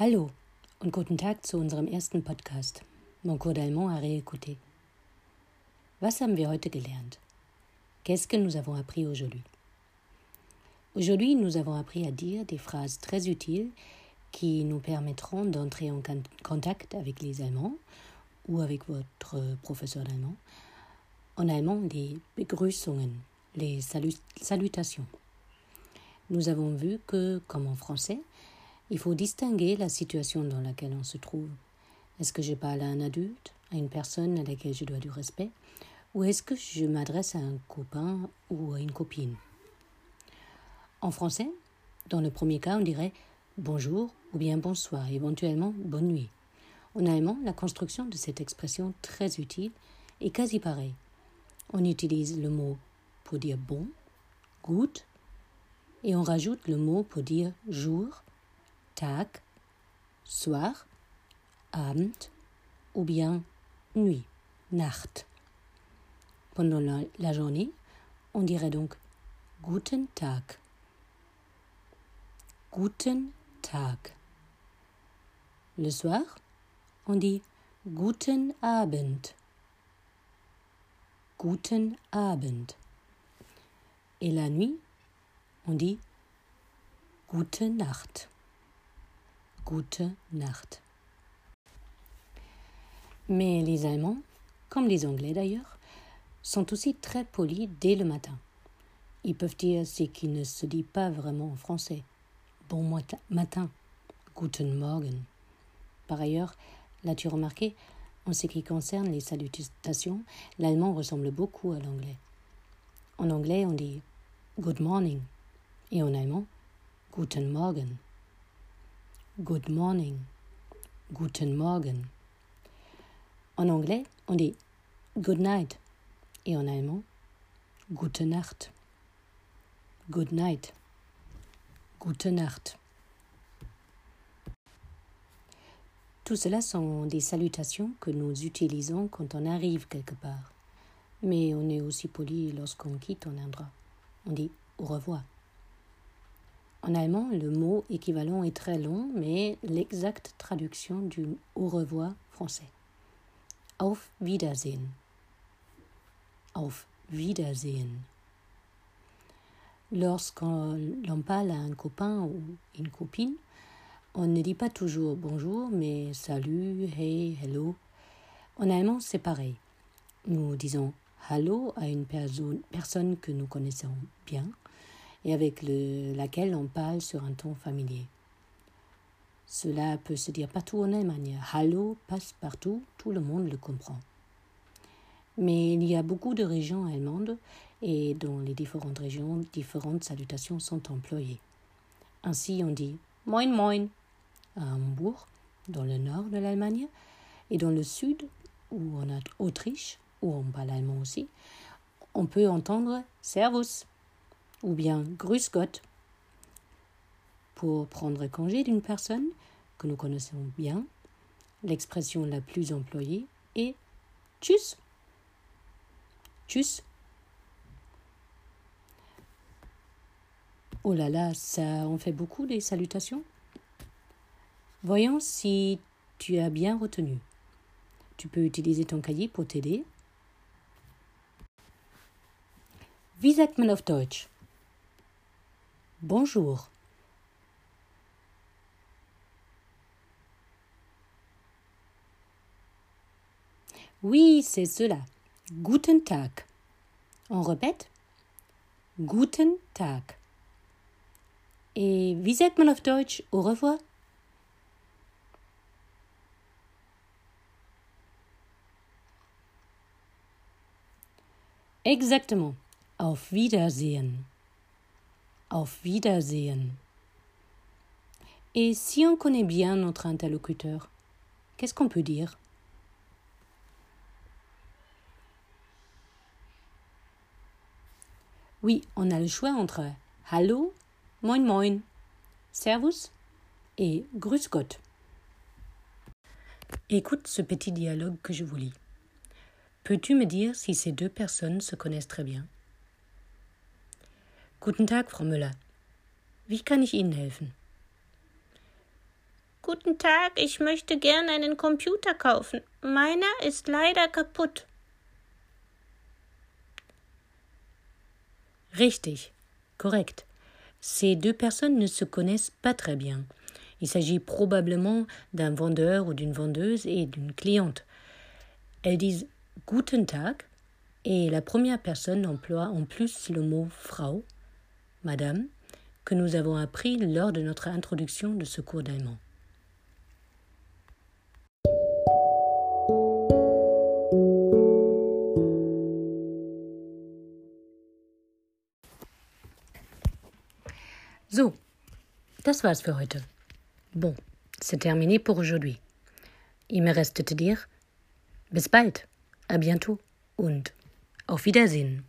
Hallo und guten Tag zu unserem ersten Podcast. Mon cours d'allemand à réécouter. Was haben wir heute gelernt? Qu'est-ce que nous avons appris aujourd'hui? Aujourd'hui, nous avons appris à dire des phrases très utiles qui nous permettront d'entrer en contact avec les Allemands ou avec votre professeur d'allemand. En allemand, les Begrüßungen, les salutations. Nous avons vu que, comme en français, il faut distinguer la situation dans laquelle on se trouve. Est-ce que je parle à un adulte, à une personne à laquelle je dois du respect, ou est-ce que je m'adresse à un copain ou à une copine? En français, dans le premier cas, on dirait bonjour ou bien bonsoir, éventuellement bonne nuit. En allemand, la construction de cette expression très utile est quasi pareille. On utilise le mot pour dire bon, gut, et on rajoute le mot pour dire jour, Tag, soir, Abend ou bien nuit, Nacht. Pendant la, la journée, on dirait donc Guten Tag. Guten Tag. Le soir, on dit Guten Abend. Guten Abend. Et la nuit, on dit Gute Nacht. Gute Nacht. Mais les Allemands, comme les Anglais d'ailleurs, sont aussi très polis dès le matin. Ils peuvent dire ce qui ne se dit pas vraiment en français. Bon matin. Guten Morgen. Par ailleurs, l'as-tu remarqué, en ce qui concerne les salutations, l'allemand ressemble beaucoup à l'anglais. En anglais, on dit Good morning et en allemand Guten Morgen. Good morning. Guten Morgen. En anglais, on dit Good night et en allemand Gute Nacht. Good night. Gute Nacht. Tout cela sont des salutations que nous utilisons quand on arrive quelque part. Mais on est aussi poli lorsqu'on quitte un endroit. On dit au revoir. En allemand, le mot équivalent est très long, mais l'exacte traduction du au revoir français. Auf Wiedersehen. Auf Wiedersehen. Lorsqu'on parle à un copain ou une copine, on ne dit pas toujours bonjour, mais salut, hey, hello. En allemand, c'est pareil. Nous disons hallo à une personne que nous connaissons bien et avec laquelle on parle sur un ton familier. Cela peut se dire partout en Allemagne. Hallo passe partout, tout le monde le comprend. Mais il y a beaucoup de régions allemandes et dans les différentes régions, différentes salutations sont employées. Ainsi, on dit Moin Moin à Hambourg, dans le nord de l'Allemagne, et dans le sud, où on a Autriche, où on parle allemand aussi, on peut entendre Servus ou bien Grüß Gott. Pour prendre congé d'une personne que nous connaissons bien, l'expression la plus employée est Tschüss. Tschüss. Oh là là, ça en fait beaucoup des salutations. Voyons si tu as bien retenu. Tu peux utiliser ton cahier pour t'aider. Wie sagt man auf Deutsch? Bonjour. Oui, c'est cela. Guten Tag. On répète? Guten Tag. Et wie sagt man auf Deutsch? Au revoir? Exactement. Auf Wiedersehen. Et si on connaît bien notre interlocuteur, qu'est-ce qu'on peut dire? Oui, on a le choix entre Hallo, Moin Moin, Servus et Grüß Gott. Écoute ce petit dialogue que je vous lis. Peux-tu me dire si ces deux personnes se connaissent très bien? Guten Tag, Frau Müller. Wie kann ich Ihnen helfen? Guten Tag, ich möchte gern einen Computer kaufen. Meiner ist leider kaputt. Richtig, correct. Ces deux personnes ne se connaissent pas très bien. Il s'agit probablement d'un vendeur ou d'une vendeuse et d'une cliente. Elles disent Guten Tag et la première personne emploie en plus le mot Frau, Madame, que nous avons appris lors de notre introduction de ce cours d'allemand. So, das war's für heute. Bon, c'est terminé pour aujourd'hui. Il me reste te dire bis bald, à bientôt und auf Wiedersehen.